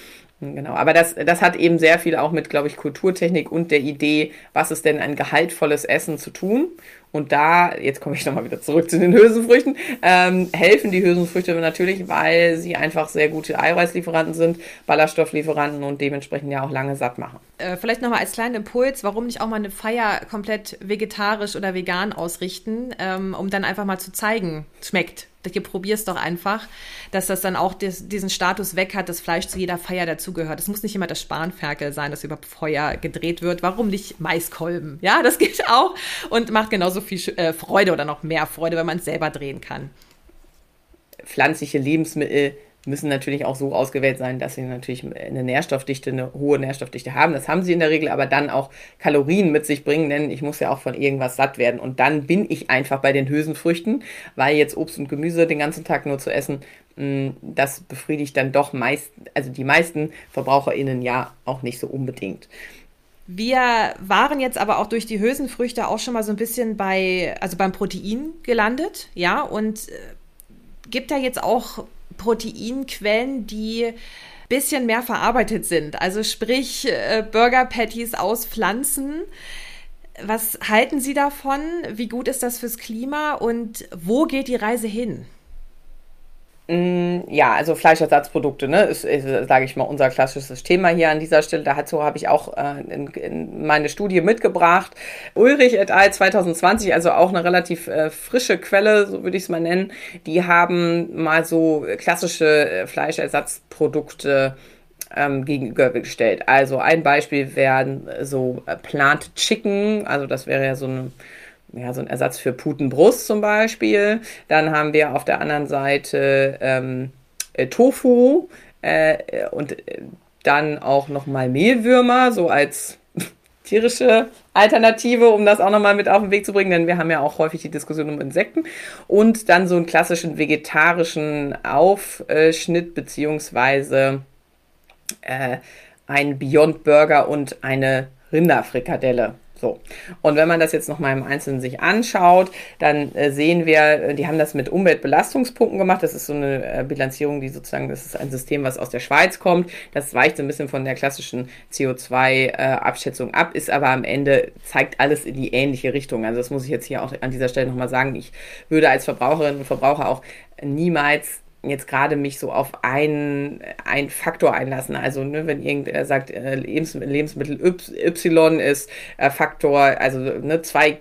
Genau, aber das, das hat eben sehr viel auch mit, glaube ich, Kulturtechnik und der Idee, was ist denn ein gehaltvolles Essen zu tun. Und da, jetzt komme ich nochmal wieder zurück zu den Hülsenfrüchten, ähm, helfen die Hülsenfrüchte natürlich, weil sie einfach sehr gute Eiweißlieferanten sind, Ballaststofflieferanten und dementsprechend ja auch lange satt machen. Äh, vielleicht nochmal als kleinen Impuls, warum nicht auch mal eine Feier komplett vegetarisch oder vegan ausrichten, ähm, um dann einfach mal zu zeigen, schmeckt probier's doch einfach, dass das dann auch des, diesen Status weg hat, dass Fleisch zu jeder Feier dazugehört. Es muss nicht immer das Spanferkel sein, das über Feuer gedreht wird. Warum nicht Maiskolben? Ja, das <laughs> geht auch und macht genauso viel äh, Freude oder noch mehr Freude, wenn man es selber drehen kann. Pflanzliche Lebensmittel müssen natürlich auch so ausgewählt sein, dass sie natürlich eine Nährstoffdichte, eine hohe Nährstoffdichte haben. Das haben sie in der Regel, aber dann auch Kalorien mit sich bringen, denn ich muss ja auch von irgendwas satt werden. Und dann bin ich einfach bei den Hülsenfrüchten, weil jetzt Obst und Gemüse den ganzen Tag nur zu essen, mm, das befriedigt dann doch meist, also die meisten VerbraucherInnen ja auch nicht so unbedingt. Wir waren jetzt aber auch durch die Hülsenfrüchte auch schon mal so ein bisschen bei, also beim Protein gelandet, ja, und äh, gibt da jetzt auch Proteinquellen, die bisschen mehr verarbeitet sind. Also sprich äh, Burger Patties aus Pflanzen. Was halten Sie davon? Wie gut ist das fürs Klima und wo geht die Reise hin? Mm, ja, also Fleischersatzprodukte, ne, ist, ist sage ich mal, unser klassisches Thema hier an dieser Stelle. Dazu habe ich auch äh, in, in meine Studie mitgebracht. Ulrich et al. 2020, also auch eine relativ äh, frische Quelle, so würde ich es mal nennen. Die haben mal so klassische äh, Fleischersatzprodukte ähm, gegenübergestellt. Also ein Beispiel wären so äh, Plant Chicken, also das wäre ja so eine ja, so ein Ersatz für Putenbrust zum Beispiel. Dann haben wir auf der anderen Seite ähm, äh, Tofu äh, und äh, dann auch nochmal Mehlwürmer, so als <laughs> tierische Alternative, um das auch nochmal mit auf den Weg zu bringen, denn wir haben ja auch häufig die Diskussion um Insekten. Und dann so einen klassischen vegetarischen Aufschnitt, beziehungsweise äh, ein Beyond Burger und eine Rinderfrikadelle. So. Und wenn man das jetzt nochmal im Einzelnen sich anschaut, dann äh, sehen wir, äh, die haben das mit Umweltbelastungspunkten gemacht. Das ist so eine äh, Bilanzierung, die sozusagen, das ist ein System, was aus der Schweiz kommt. Das weicht so ein bisschen von der klassischen CO2-Abschätzung äh, ab, ist aber am Ende, zeigt alles in die ähnliche Richtung. Also das muss ich jetzt hier auch an dieser Stelle nochmal sagen. Ich würde als Verbraucherin und Verbraucher auch niemals jetzt gerade mich so auf einen, einen Faktor einlassen. Also ne, wenn irgendwer sagt, äh, Lebensmittel Y ist äh, Faktor, also ne, zwei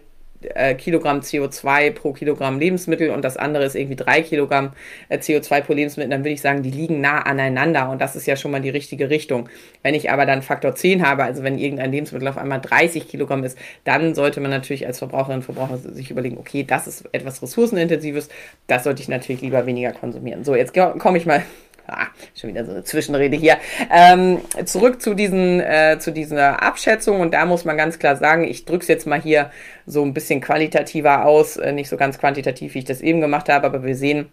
äh, Kilogramm CO2 pro Kilogramm Lebensmittel und das andere ist irgendwie drei Kilogramm äh, CO2 pro Lebensmittel, dann würde ich sagen, die liegen nah aneinander und das ist ja schon mal die richtige Richtung. Wenn ich aber dann Faktor 10 habe, also wenn irgendein Lebensmittel auf einmal 30 Kilogramm ist, dann sollte man natürlich als Verbraucherin und Verbraucher sich überlegen, okay, das ist etwas ressourcenintensives, das sollte ich natürlich lieber weniger konsumieren. So, jetzt komme ich mal ah, schon wieder so eine Zwischenrede hier. Ähm, zurück zu diesen, äh, zu dieser Abschätzung und da muss man ganz klar sagen, ich drücke es jetzt mal hier so ein bisschen qualitativer aus, äh, nicht so ganz quantitativ, wie ich das eben gemacht habe, aber wir sehen,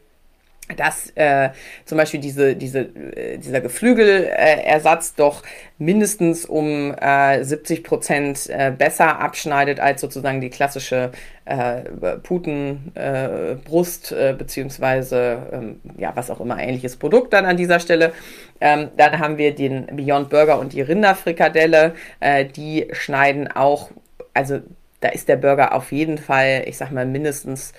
dass äh, zum Beispiel diese, diese, äh, dieser Geflügelersatz doch mindestens um äh, 70 Prozent äh, besser abschneidet als sozusagen die klassische äh, Putenbrust äh, äh, beziehungsweise ähm, ja was auch immer ähnliches Produkt dann an dieser Stelle. Ähm, dann haben wir den Beyond Burger und die Rinderfrikadelle, äh, die schneiden auch, also da ist der Burger auf jeden Fall, ich sag mal mindestens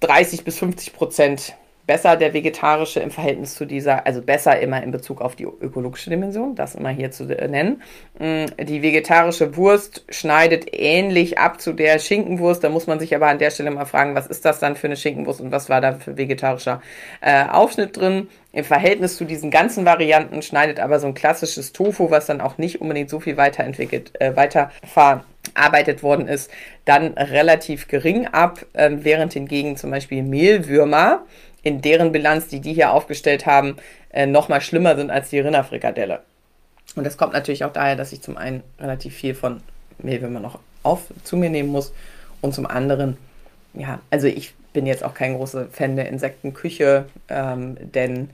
30 bis 50 Prozent besser der vegetarische im Verhältnis zu dieser, also besser immer in Bezug auf die ökologische Dimension, das immer hier zu nennen. Mm, die vegetarische Wurst schneidet ähnlich ab zu der Schinkenwurst. Da muss man sich aber an der Stelle mal fragen, was ist das dann für eine Schinkenwurst und was war da für vegetarischer äh, Aufschnitt drin. Im Verhältnis zu diesen ganzen Varianten schneidet aber so ein klassisches Tofu, was dann auch nicht unbedingt so viel weiterentwickelt, äh, weiter verarbeitet worden ist, dann relativ gering ab, äh, während hingegen zum Beispiel Mehlwürmer in deren Bilanz, die die hier aufgestellt haben, äh, noch mal schlimmer sind als die Rinderfrikadelle. Und das kommt natürlich auch daher, dass ich zum einen relativ viel von Mehlwürmer noch auf zu mir nehmen muss und zum anderen, ja, also ich bin jetzt auch kein großer Fan der Insektenküche, ähm, denn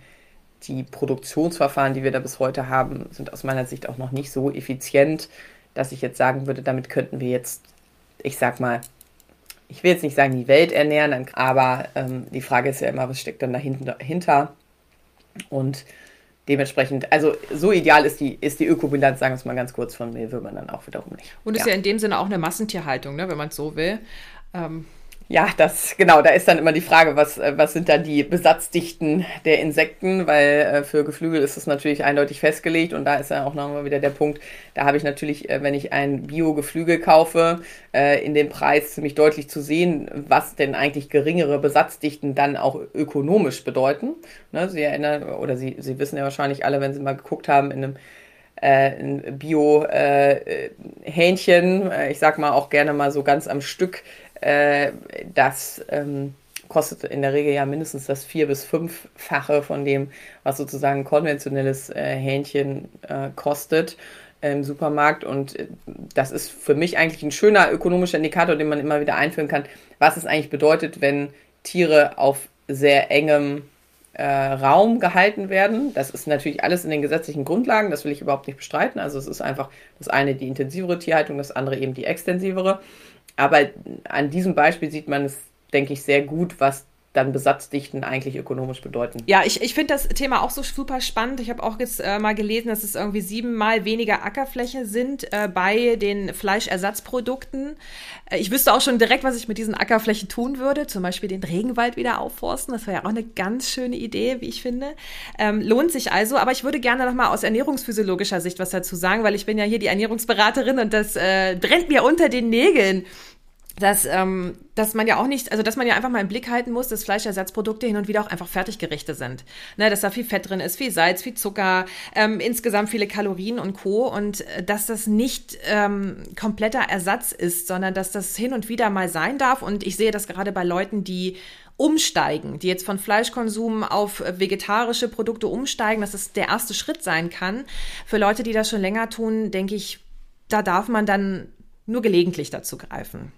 die Produktionsverfahren, die wir da bis heute haben, sind aus meiner Sicht auch noch nicht so effizient, dass ich jetzt sagen würde, damit könnten wir jetzt, ich sag mal, ich will jetzt nicht sagen, die Welt ernähren, aber ähm, die Frage ist ja immer, was steckt dann dahinter? Und dementsprechend, also so ideal ist die, ist die Ökobilanz, sagen wir es mal ganz kurz, von Mehlwürmern dann auch wiederum nicht. Und ist ja. ja in dem Sinne auch eine Massentierhaltung, ne, wenn man es so will. Ähm, ja, das, genau, da ist dann immer die Frage, was, äh, was sind dann die Besatzdichten der Insekten, weil äh, für Geflügel ist es natürlich eindeutig festgelegt und da ist ja auch nochmal wieder der Punkt, da habe ich natürlich, äh, wenn ich ein Bio-Geflügel kaufe, äh, in dem Preis ziemlich deutlich zu sehen, was denn eigentlich geringere Besatzdichten dann auch ökonomisch bedeuten. Ne, Sie erinnern, oder Sie, Sie wissen ja wahrscheinlich alle, wenn Sie mal geguckt haben in einem äh, Bio-Hähnchen, äh, ich sag mal auch gerne mal so ganz am Stück, äh, das ähm, kostet in der Regel ja mindestens das vier- bis fünffache von dem, was sozusagen konventionelles äh, Hähnchen äh, kostet im Supermarkt. Und äh, das ist für mich eigentlich ein schöner ökonomischer Indikator, den man immer wieder einführen kann, was es eigentlich bedeutet, wenn Tiere auf sehr engem äh, Raum gehalten werden. Das ist natürlich alles in den gesetzlichen Grundlagen, das will ich überhaupt nicht bestreiten. Also es ist einfach das eine die intensivere Tierhaltung, das andere eben die extensivere. Aber an diesem Beispiel sieht man es, denke ich, sehr gut, was dann Besatzdichten eigentlich ökonomisch bedeuten. Ja, ich, ich finde das Thema auch so super spannend. Ich habe auch jetzt äh, mal gelesen, dass es irgendwie siebenmal weniger Ackerfläche sind äh, bei den Fleischersatzprodukten. Äh, ich wüsste auch schon direkt, was ich mit diesen Ackerflächen tun würde. Zum Beispiel den Regenwald wieder aufforsten. Das wäre ja auch eine ganz schöne Idee, wie ich finde. Ähm, lohnt sich also. Aber ich würde gerne noch mal aus ernährungsphysiologischer Sicht was dazu sagen, weil ich bin ja hier die Ernährungsberaterin und das äh, brennt mir unter den Nägeln dass, ähm, dass man ja auch nicht, also dass man ja einfach mal im Blick halten muss, dass Fleischersatzprodukte hin und wieder auch einfach Fertiggerichte sind. Ne, dass da viel Fett drin ist, viel Salz, viel Zucker, ähm, insgesamt viele Kalorien und Co. Und äh, dass das nicht ähm, kompletter Ersatz ist, sondern dass das hin und wieder mal sein darf. Und ich sehe das gerade bei Leuten, die umsteigen, die jetzt von Fleischkonsum auf vegetarische Produkte umsteigen, dass das der erste Schritt sein kann. Für Leute, die das schon länger tun, denke ich, da darf man dann nur gelegentlich dazu greifen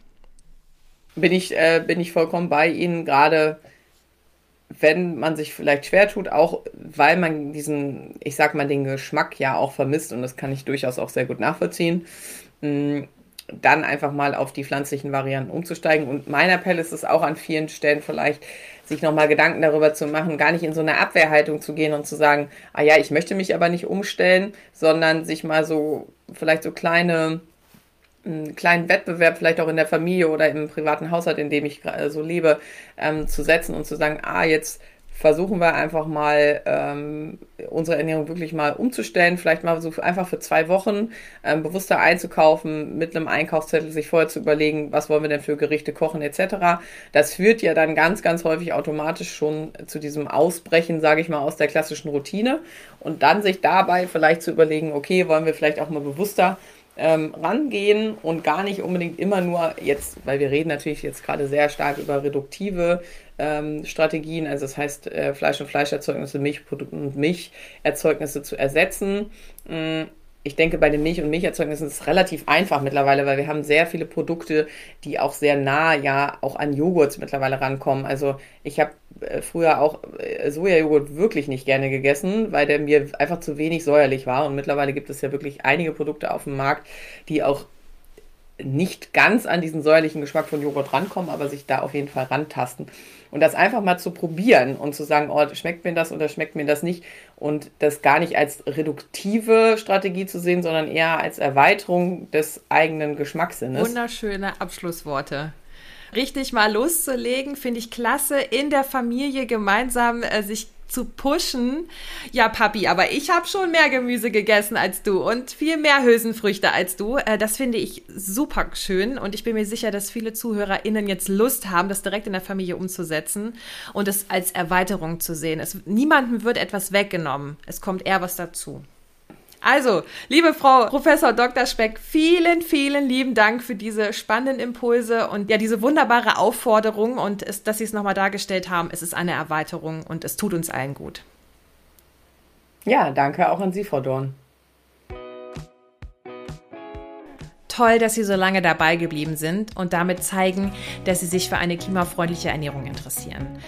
bin ich, äh, bin ich vollkommen bei Ihnen, gerade wenn man sich vielleicht schwer tut, auch weil man diesen, ich sag mal, den Geschmack ja auch vermisst und das kann ich durchaus auch sehr gut nachvollziehen, mm, dann einfach mal auf die pflanzlichen Varianten umzusteigen. Und mein Appell ist es auch an vielen Stellen vielleicht, sich nochmal Gedanken darüber zu machen, gar nicht in so eine Abwehrhaltung zu gehen und zu sagen, ah ja, ich möchte mich aber nicht umstellen, sondern sich mal so vielleicht so kleine einen kleinen Wettbewerb vielleicht auch in der Familie oder im privaten Haushalt, in dem ich so lebe, ähm, zu setzen und zu sagen, ah, jetzt versuchen wir einfach mal ähm, unsere Ernährung wirklich mal umzustellen, vielleicht mal so einfach für zwei Wochen ähm, bewusster einzukaufen, mit einem Einkaufszettel sich vorher zu überlegen, was wollen wir denn für Gerichte kochen etc. Das führt ja dann ganz, ganz häufig automatisch schon zu diesem Ausbrechen, sage ich mal, aus der klassischen Routine und dann sich dabei vielleicht zu überlegen, okay, wollen wir vielleicht auch mal bewusster ähm, rangehen und gar nicht unbedingt immer nur jetzt, weil wir reden natürlich jetzt gerade sehr stark über reduktive ähm, Strategien, also das heißt äh, Fleisch und Fleischerzeugnisse, Milchprodukte und Milcherzeugnisse zu ersetzen. Ähm, ich denke, bei den Milch- und Milcherzeugnissen ist es relativ einfach mittlerweile, weil wir haben sehr viele Produkte, die auch sehr nah ja auch an Joghurt mittlerweile rankommen. Also ich habe früher auch äh, Sojajoghurt wirklich nicht gerne gegessen, weil der mir einfach zu wenig säuerlich war. Und mittlerweile gibt es ja wirklich einige Produkte auf dem Markt, die auch nicht ganz an diesen säuerlichen Geschmack von Joghurt rankommen, aber sich da auf jeden Fall rantasten. Und das einfach mal zu probieren und zu sagen, oh, schmeckt mir das oder schmeckt mir das nicht. Und das gar nicht als reduktive Strategie zu sehen, sondern eher als Erweiterung des eigenen Geschmackssinnes. Wunderschöne Abschlussworte richtig mal loszulegen, finde ich klasse, in der Familie gemeinsam äh, sich zu pushen. Ja, Papi, aber ich habe schon mehr Gemüse gegessen als du und viel mehr Hülsenfrüchte als du. Äh, das finde ich super schön und ich bin mir sicher, dass viele ZuhörerInnen jetzt Lust haben, das direkt in der Familie umzusetzen und es als Erweiterung zu sehen. Es, niemandem wird etwas weggenommen. Es kommt eher was dazu. Also, liebe Frau Professor Dr. Speck, vielen, vielen lieben Dank für diese spannenden Impulse und ja, diese wunderbare Aufforderung und es, dass Sie es nochmal dargestellt haben. Es ist eine Erweiterung und es tut uns allen gut. Ja, danke auch an Sie, Frau Dorn. Toll, dass Sie so lange dabei geblieben sind und damit zeigen, dass Sie sich für eine klimafreundliche Ernährung interessieren.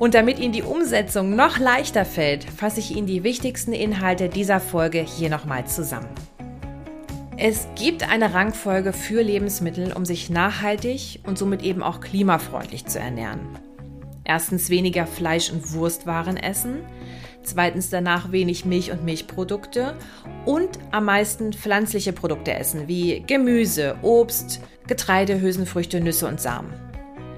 Und damit Ihnen die Umsetzung noch leichter fällt, fasse ich Ihnen die wichtigsten Inhalte dieser Folge hier nochmal zusammen. Es gibt eine Rangfolge für Lebensmittel, um sich nachhaltig und somit eben auch klimafreundlich zu ernähren. Erstens weniger Fleisch- und Wurstwaren essen, zweitens danach wenig Milch und Milchprodukte und am meisten pflanzliche Produkte essen, wie Gemüse, Obst, Getreide, Hülsenfrüchte, Nüsse und Samen.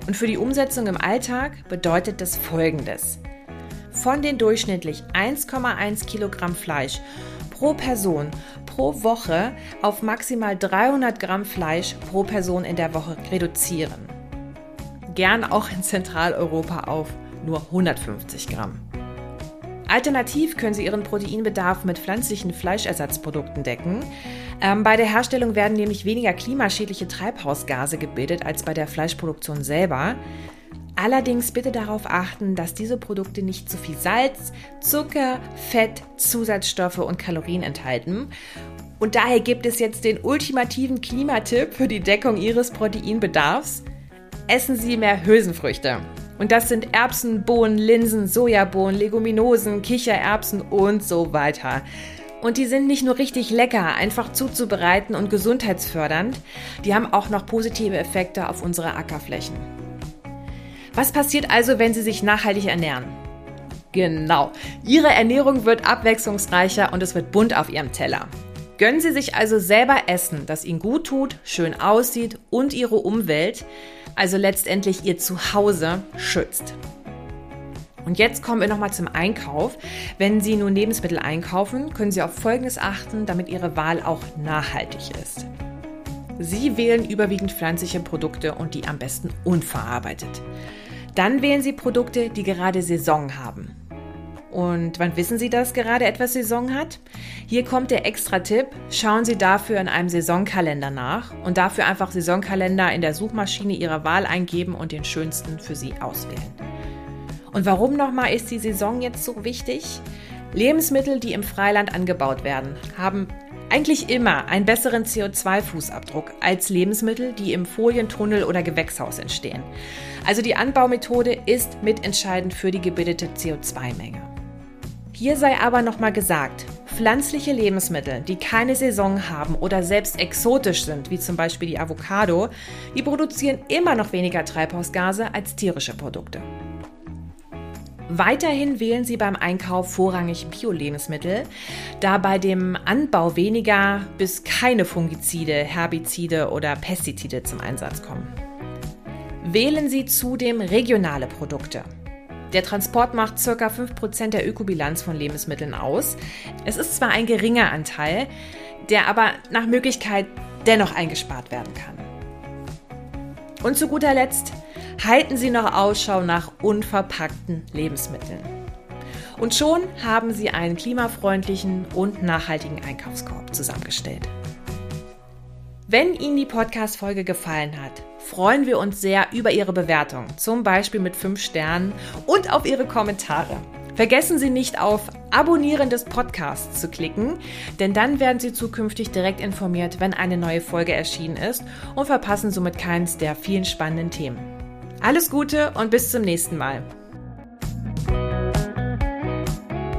Und für die Umsetzung im Alltag bedeutet das Folgendes. Von den durchschnittlich 1,1 Kilogramm Fleisch pro Person pro Woche auf maximal 300 Gramm Fleisch pro Person in der Woche reduzieren. Gern auch in Zentraleuropa auf nur 150 Gramm. Alternativ können Sie Ihren Proteinbedarf mit pflanzlichen Fleischersatzprodukten decken. Ähm, bei der Herstellung werden nämlich weniger klimaschädliche Treibhausgase gebildet als bei der Fleischproduktion selber. Allerdings bitte darauf achten, dass diese Produkte nicht zu viel Salz, Zucker, Fett, Zusatzstoffe und Kalorien enthalten. Und daher gibt es jetzt den ultimativen Klimatipp für die Deckung Ihres Proteinbedarfs. Essen Sie mehr Hülsenfrüchte. Und das sind Erbsen, Bohnen, Linsen, Sojabohnen, Leguminosen, Kichererbsen und so weiter. Und die sind nicht nur richtig lecker, einfach zuzubereiten und gesundheitsfördernd, die haben auch noch positive Effekte auf unsere Ackerflächen. Was passiert also, wenn Sie sich nachhaltig ernähren? Genau, Ihre Ernährung wird abwechslungsreicher und es wird bunt auf Ihrem Teller. Gönnen Sie sich also selber Essen, das Ihnen gut tut, schön aussieht und Ihre Umwelt, also letztendlich Ihr Zuhause, schützt. Und jetzt kommen wir nochmal zum Einkauf. Wenn Sie nun Lebensmittel einkaufen, können Sie auf Folgendes achten, damit Ihre Wahl auch nachhaltig ist. Sie wählen überwiegend pflanzliche Produkte und die am besten unverarbeitet. Dann wählen Sie Produkte, die gerade Saison haben. Und wann wissen Sie, dass gerade etwas Saison hat? Hier kommt der Extra-Tipp. Schauen Sie dafür in einem Saisonkalender nach und dafür einfach Saisonkalender in der Suchmaschine Ihrer Wahl eingeben und den schönsten für Sie auswählen. Und warum nochmal ist die Saison jetzt so wichtig? Lebensmittel, die im Freiland angebaut werden, haben eigentlich immer einen besseren CO2-Fußabdruck als Lebensmittel, die im Folientunnel oder Gewächshaus entstehen. Also die Anbaumethode ist mitentscheidend für die gebildete CO2-Menge. Hier sei aber nochmal gesagt, pflanzliche Lebensmittel, die keine Saison haben oder selbst exotisch sind, wie zum Beispiel die Avocado, die produzieren immer noch weniger Treibhausgase als tierische Produkte. Weiterhin wählen Sie beim Einkauf vorrangig Bio-Lebensmittel, da bei dem Anbau weniger bis keine Fungizide, Herbizide oder Pestizide zum Einsatz kommen. Wählen Sie zudem regionale Produkte. Der Transport macht ca. 5% der Ökobilanz von Lebensmitteln aus. Es ist zwar ein geringer Anteil, der aber nach Möglichkeit dennoch eingespart werden kann. Und zu guter Letzt halten Sie noch Ausschau nach unverpackten Lebensmitteln. Und schon haben Sie einen klimafreundlichen und nachhaltigen Einkaufskorb zusammengestellt. Wenn Ihnen die Podcast-Folge gefallen hat, freuen wir uns sehr über Ihre Bewertung, zum Beispiel mit 5 Sternen und auf Ihre Kommentare. Vergessen Sie nicht auf Abonnieren des Podcasts zu klicken, denn dann werden Sie zukünftig direkt informiert, wenn eine neue Folge erschienen ist und verpassen somit keins der vielen spannenden Themen. Alles Gute und bis zum nächsten Mal.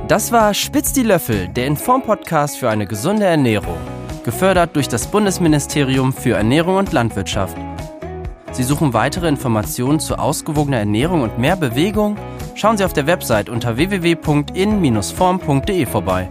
Das war Spitz die Löffel, der Inform-Podcast für eine gesunde Ernährung, gefördert durch das Bundesministerium für Ernährung und Landwirtschaft. Sie suchen weitere Informationen zu ausgewogener Ernährung und mehr Bewegung? Schauen Sie auf der Website unter www.in-form.de vorbei.